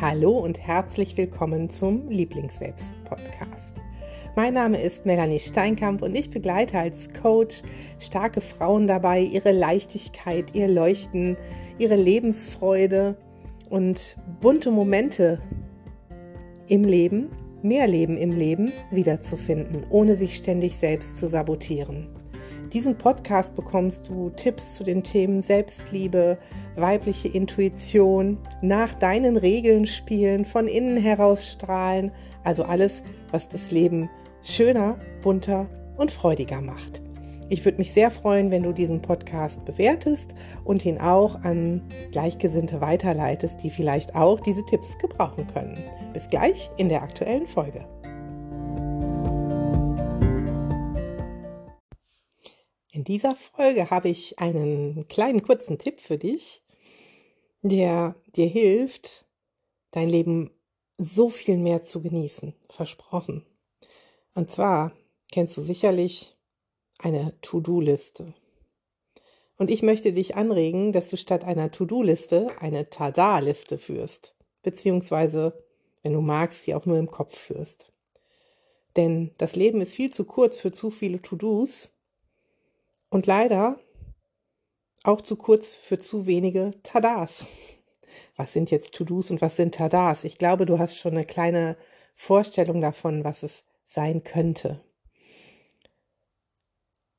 Hallo und herzlich willkommen zum Lieblingsselbst-Podcast. Mein Name ist Melanie Steinkamp und ich begleite als Coach starke Frauen dabei, ihre Leichtigkeit, ihr Leuchten, ihre Lebensfreude und bunte Momente im Leben, mehr Leben im Leben wiederzufinden, ohne sich ständig selbst zu sabotieren diesem Podcast bekommst du Tipps zu den Themen Selbstliebe, weibliche Intuition, nach deinen Regeln spielen, von innen heraus strahlen, also alles, was das Leben schöner, bunter und freudiger macht. Ich würde mich sehr freuen, wenn du diesen Podcast bewertest und ihn auch an Gleichgesinnte weiterleitest, die vielleicht auch diese Tipps gebrauchen können. Bis gleich in der aktuellen Folge. In dieser Folge habe ich einen kleinen kurzen Tipp für dich, der dir hilft, dein Leben so viel mehr zu genießen. Versprochen. Und zwar kennst du sicherlich eine To-Do-Liste. Und ich möchte dich anregen, dass du statt einer To-Do-Liste eine Tada-Liste führst. Beziehungsweise, wenn du magst, sie auch nur im Kopf führst. Denn das Leben ist viel zu kurz für zu viele To-Dos und leider auch zu kurz für zu wenige Tadas. Was sind jetzt To-Dos und was sind Tadas? Ich glaube, du hast schon eine kleine Vorstellung davon, was es sein könnte.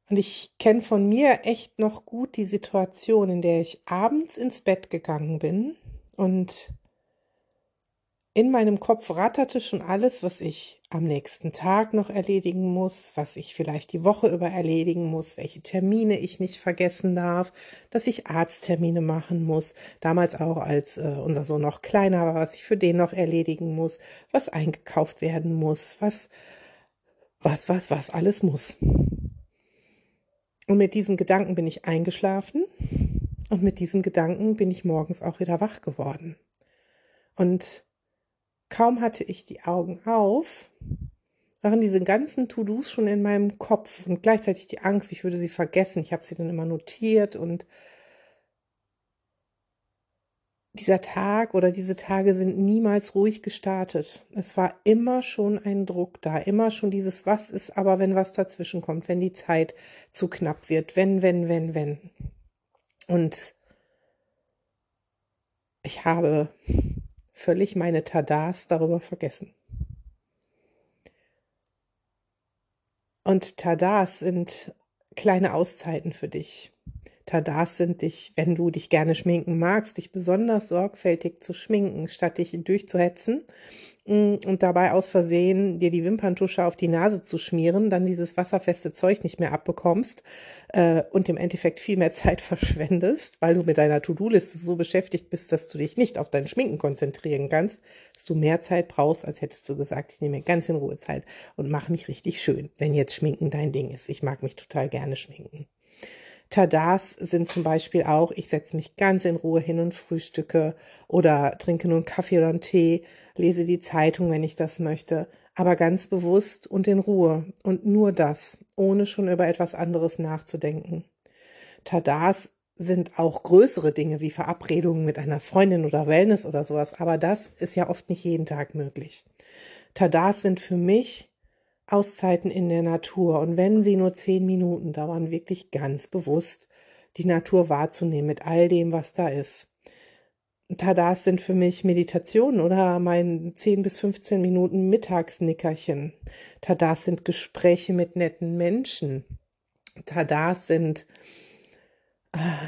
Und ich kenne von mir echt noch gut die Situation, in der ich abends ins Bett gegangen bin und in meinem Kopf ratterte schon alles, was ich am nächsten Tag noch erledigen muss, was ich vielleicht die Woche über erledigen muss, welche Termine ich nicht vergessen darf, dass ich Arzttermine machen muss, damals auch als äh, unser Sohn noch kleiner war, was ich für den noch erledigen muss, was eingekauft werden muss, was, was, was, was alles muss. Und mit diesem Gedanken bin ich eingeschlafen und mit diesem Gedanken bin ich morgens auch wieder wach geworden. Und Kaum hatte ich die Augen auf, waren diese ganzen To-Dos schon in meinem Kopf und gleichzeitig die Angst, ich würde sie vergessen. Ich habe sie dann immer notiert und dieser Tag oder diese Tage sind niemals ruhig gestartet. Es war immer schon ein Druck da, immer schon dieses Was ist aber, wenn was dazwischen kommt, wenn die Zeit zu knapp wird, wenn, wenn, wenn, wenn. Und ich habe völlig meine Tadas darüber vergessen. Und Tadas sind kleine Auszeiten für dich. Tadas sind dich, wenn du dich gerne schminken magst, dich besonders sorgfältig zu schminken, statt dich durchzuhetzen und dabei aus Versehen dir die Wimperntusche auf die Nase zu schmieren, dann dieses wasserfeste Zeug nicht mehr abbekommst äh, und im Endeffekt viel mehr Zeit verschwendest, weil du mit deiner To-Do-Liste so beschäftigt bist, dass du dich nicht auf dein Schminken konzentrieren kannst, dass du mehr Zeit brauchst, als hättest du gesagt, ich nehme mir ganz in Ruhe Zeit und mache mich richtig schön, wenn jetzt Schminken dein Ding ist. Ich mag mich total gerne schminken. Tadas sind zum Beispiel auch, ich setze mich ganz in Ruhe hin und frühstücke oder trinke nur einen Kaffee oder einen Tee, lese die Zeitung, wenn ich das möchte, aber ganz bewusst und in Ruhe und nur das, ohne schon über etwas anderes nachzudenken. Tadas sind auch größere Dinge wie Verabredungen mit einer Freundin oder Wellness oder sowas, aber das ist ja oft nicht jeden Tag möglich. Tadas sind für mich Auszeiten in der Natur und wenn sie nur zehn Minuten dauern, wirklich ganz bewusst die Natur wahrzunehmen mit all dem, was da ist. Tadas sind für mich Meditationen oder mein 10 bis 15 Minuten Mittagsnickerchen. Tadas sind Gespräche mit netten Menschen. Tadas sind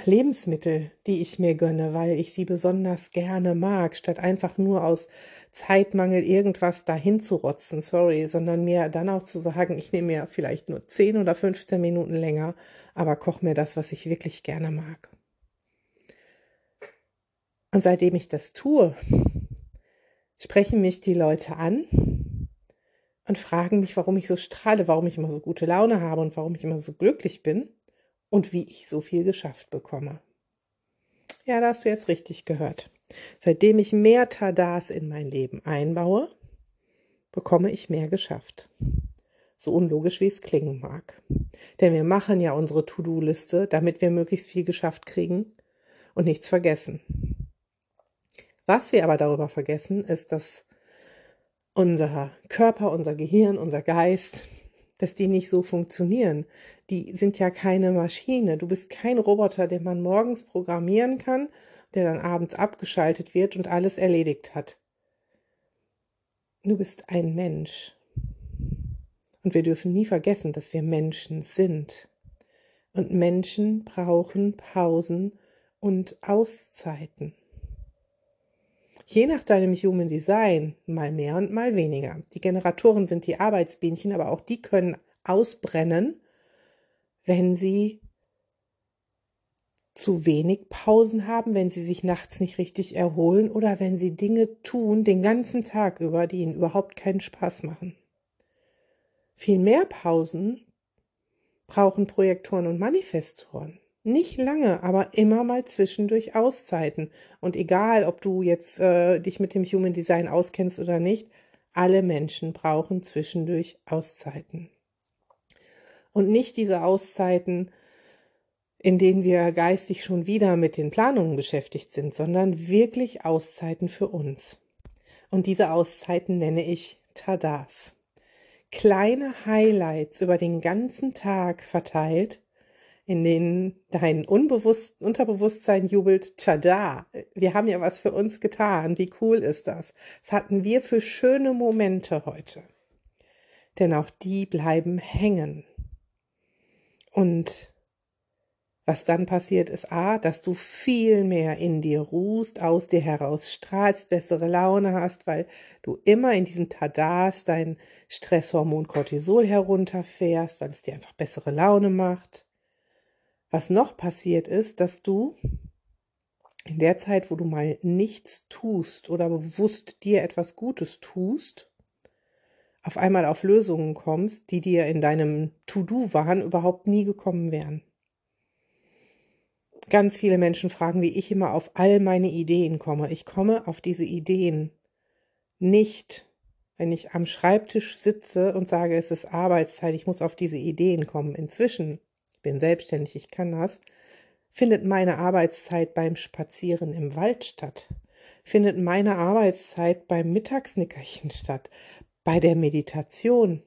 Lebensmittel, die ich mir gönne, weil ich sie besonders gerne mag, statt einfach nur aus Zeitmangel irgendwas dahin zu rotzen, sorry, sondern mir dann auch zu sagen, ich nehme mir vielleicht nur 10 oder 15 Minuten länger, aber koche mir das, was ich wirklich gerne mag. Und seitdem ich das tue, sprechen mich die Leute an und fragen mich, warum ich so strahle, warum ich immer so gute Laune habe und warum ich immer so glücklich bin und wie ich so viel geschafft bekomme. Ja, da hast du jetzt richtig gehört. Seitdem ich mehr Tadas in mein Leben einbaue, bekomme ich mehr geschafft. So unlogisch wie es klingen mag. Denn wir machen ja unsere To-Do-Liste, damit wir möglichst viel geschafft kriegen und nichts vergessen. Was wir aber darüber vergessen, ist, dass unser Körper, unser Gehirn, unser Geist, dass die nicht so funktionieren. Die sind ja keine Maschine. Du bist kein Roboter, den man morgens programmieren kann, der dann abends abgeschaltet wird und alles erledigt hat. Du bist ein Mensch. Und wir dürfen nie vergessen, dass wir Menschen sind. Und Menschen brauchen Pausen und Auszeiten. Je nach deinem Human Design mal mehr und mal weniger. Die Generatoren sind die Arbeitsbienchen, aber auch die können ausbrennen, wenn sie zu wenig Pausen haben, wenn sie sich nachts nicht richtig erholen oder wenn sie Dinge tun den ganzen Tag über, die ihnen überhaupt keinen Spaß machen. Viel mehr Pausen brauchen Projektoren und Manifestoren. Nicht lange, aber immer mal zwischendurch Auszeiten. Und egal, ob du jetzt äh, dich mit dem Human Design auskennst oder nicht, alle Menschen brauchen zwischendurch Auszeiten. Und nicht diese Auszeiten, in denen wir geistig schon wieder mit den Planungen beschäftigt sind, sondern wirklich Auszeiten für uns. Und diese Auszeiten nenne ich Tadas. Kleine Highlights über den ganzen Tag verteilt, in denen dein Unbewusst Unterbewusstsein jubelt, tada, wir haben ja was für uns getan, wie cool ist das? Was hatten wir für schöne Momente heute? Denn auch die bleiben hängen. Und was dann passiert ist, a, dass du viel mehr in dir ruhst, aus dir heraus strahlst, bessere Laune hast, weil du immer in diesen Tadas dein Stresshormon Cortisol herunterfährst, weil es dir einfach bessere Laune macht. Was noch passiert ist, dass du in der Zeit, wo du mal nichts tust oder bewusst dir etwas Gutes tust, auf einmal auf Lösungen kommst, die dir in deinem To-Do-Wahn überhaupt nie gekommen wären. Ganz viele Menschen fragen, wie ich immer auf all meine Ideen komme. Ich komme auf diese Ideen nicht, wenn ich am Schreibtisch sitze und sage, es ist Arbeitszeit, ich muss auf diese Ideen kommen. Inzwischen, bin selbstständig, ich kann das, findet meine Arbeitszeit beim Spazieren im Wald statt, findet meine Arbeitszeit beim Mittagsnickerchen statt, bei der Meditation,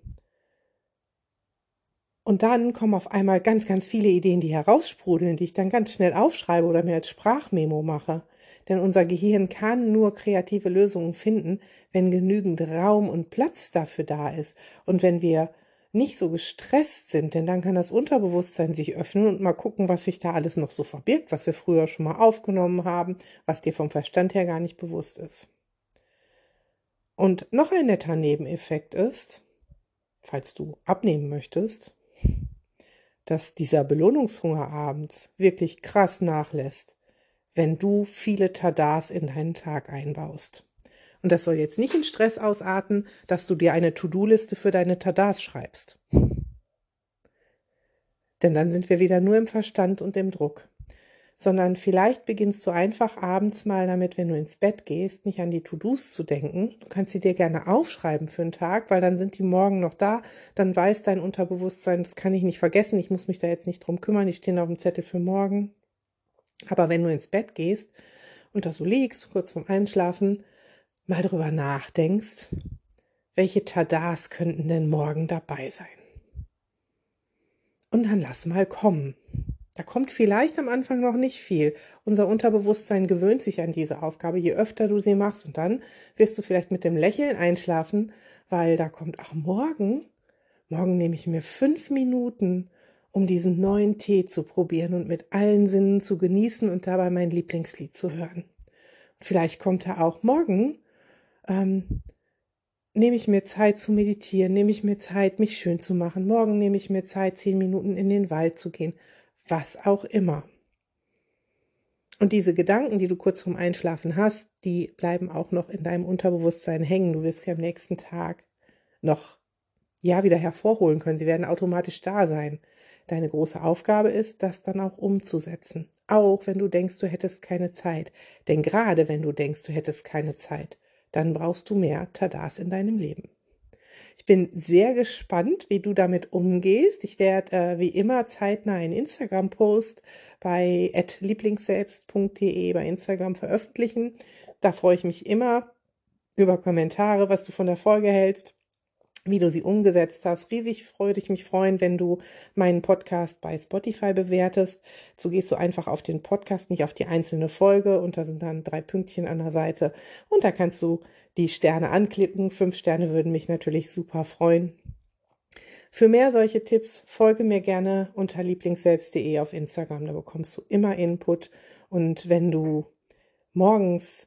und dann kommen auf einmal ganz, ganz viele Ideen, die heraussprudeln, die ich dann ganz schnell aufschreibe oder mir als Sprachmemo mache. Denn unser Gehirn kann nur kreative Lösungen finden, wenn genügend Raum und Platz dafür da ist. Und wenn wir nicht so gestresst sind, denn dann kann das Unterbewusstsein sich öffnen und mal gucken, was sich da alles noch so verbirgt, was wir früher schon mal aufgenommen haben, was dir vom Verstand her gar nicht bewusst ist. Und noch ein netter Nebeneffekt ist, falls du abnehmen möchtest, dass dieser Belohnungshunger abends wirklich krass nachlässt, wenn du viele Tadas in deinen Tag einbaust. Und das soll jetzt nicht in Stress ausarten, dass du dir eine To-Do-Liste für deine Tadas schreibst. Denn dann sind wir wieder nur im Verstand und im Druck sondern vielleicht beginnst du einfach abends mal damit, wenn du ins Bett gehst, nicht an die To-Dos zu denken. Du kannst sie dir gerne aufschreiben für einen Tag, weil dann sind die morgen noch da. Dann weiß dein Unterbewusstsein, das kann ich nicht vergessen, ich muss mich da jetzt nicht drum kümmern, die stehen auf dem Zettel für morgen. Aber wenn du ins Bett gehst und da so liegst, kurz vorm Einschlafen, mal drüber nachdenkst, welche Tadas könnten denn morgen dabei sein? Und dann lass mal kommen. Da kommt vielleicht am Anfang noch nicht viel. Unser Unterbewusstsein gewöhnt sich an diese Aufgabe, je öfter du sie machst. Und dann wirst du vielleicht mit dem Lächeln einschlafen, weil da kommt, ach, morgen, morgen nehme ich mir fünf Minuten, um diesen neuen Tee zu probieren und mit allen Sinnen zu genießen und dabei mein Lieblingslied zu hören. Vielleicht kommt er auch morgen, ähm, nehme ich mir Zeit zu meditieren, nehme ich mir Zeit, mich schön zu machen. Morgen nehme ich mir Zeit, zehn Minuten in den Wald zu gehen was auch immer. Und diese Gedanken, die du kurz vorm Einschlafen hast, die bleiben auch noch in deinem Unterbewusstsein hängen. Du wirst sie am nächsten Tag noch ja wieder hervorholen können. Sie werden automatisch da sein. Deine große Aufgabe ist, das dann auch umzusetzen. Auch wenn du denkst, du hättest keine Zeit. Denn gerade wenn du denkst, du hättest keine Zeit, dann brauchst du mehr Tadas in deinem Leben. Ich bin sehr gespannt, wie du damit umgehst. Ich werde äh, wie immer zeitnah einen Instagram-Post bei lieblingsselbst.de bei Instagram veröffentlichen. Da freue ich mich immer über Kommentare, was du von der Folge hältst wie du sie umgesetzt hast. Riesig freue ich mich freuen, wenn du meinen Podcast bei Spotify bewertest. So gehst du einfach auf den Podcast, nicht auf die einzelne Folge und da sind dann drei Pünktchen an der Seite und da kannst du die Sterne anklicken. Fünf Sterne würden mich natürlich super freuen. Für mehr solche Tipps folge mir gerne unter lieblingsselbst.de auf Instagram. Da bekommst du immer Input und wenn du morgens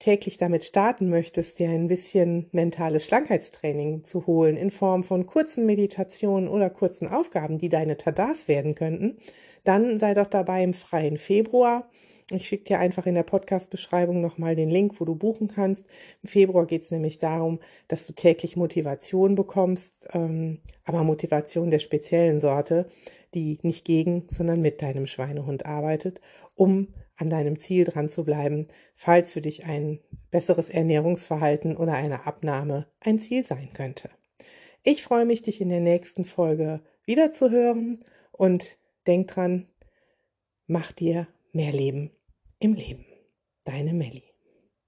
täglich damit starten möchtest, dir ein bisschen mentales Schlankheitstraining zu holen in Form von kurzen Meditationen oder kurzen Aufgaben, die deine Tadas werden könnten, dann sei doch dabei im freien Februar. Ich schicke dir einfach in der Podcast-Beschreibung nochmal den Link, wo du buchen kannst. Im Februar geht es nämlich darum, dass du täglich Motivation bekommst, ähm, aber Motivation der speziellen Sorte, die nicht gegen, sondern mit deinem Schweinehund arbeitet, um an deinem Ziel dran zu bleiben, falls für dich ein besseres Ernährungsverhalten oder eine Abnahme ein Ziel sein könnte. Ich freue mich, dich in der nächsten Folge wiederzuhören und denk dran, mach dir mehr Leben im Leben. Deine Melli.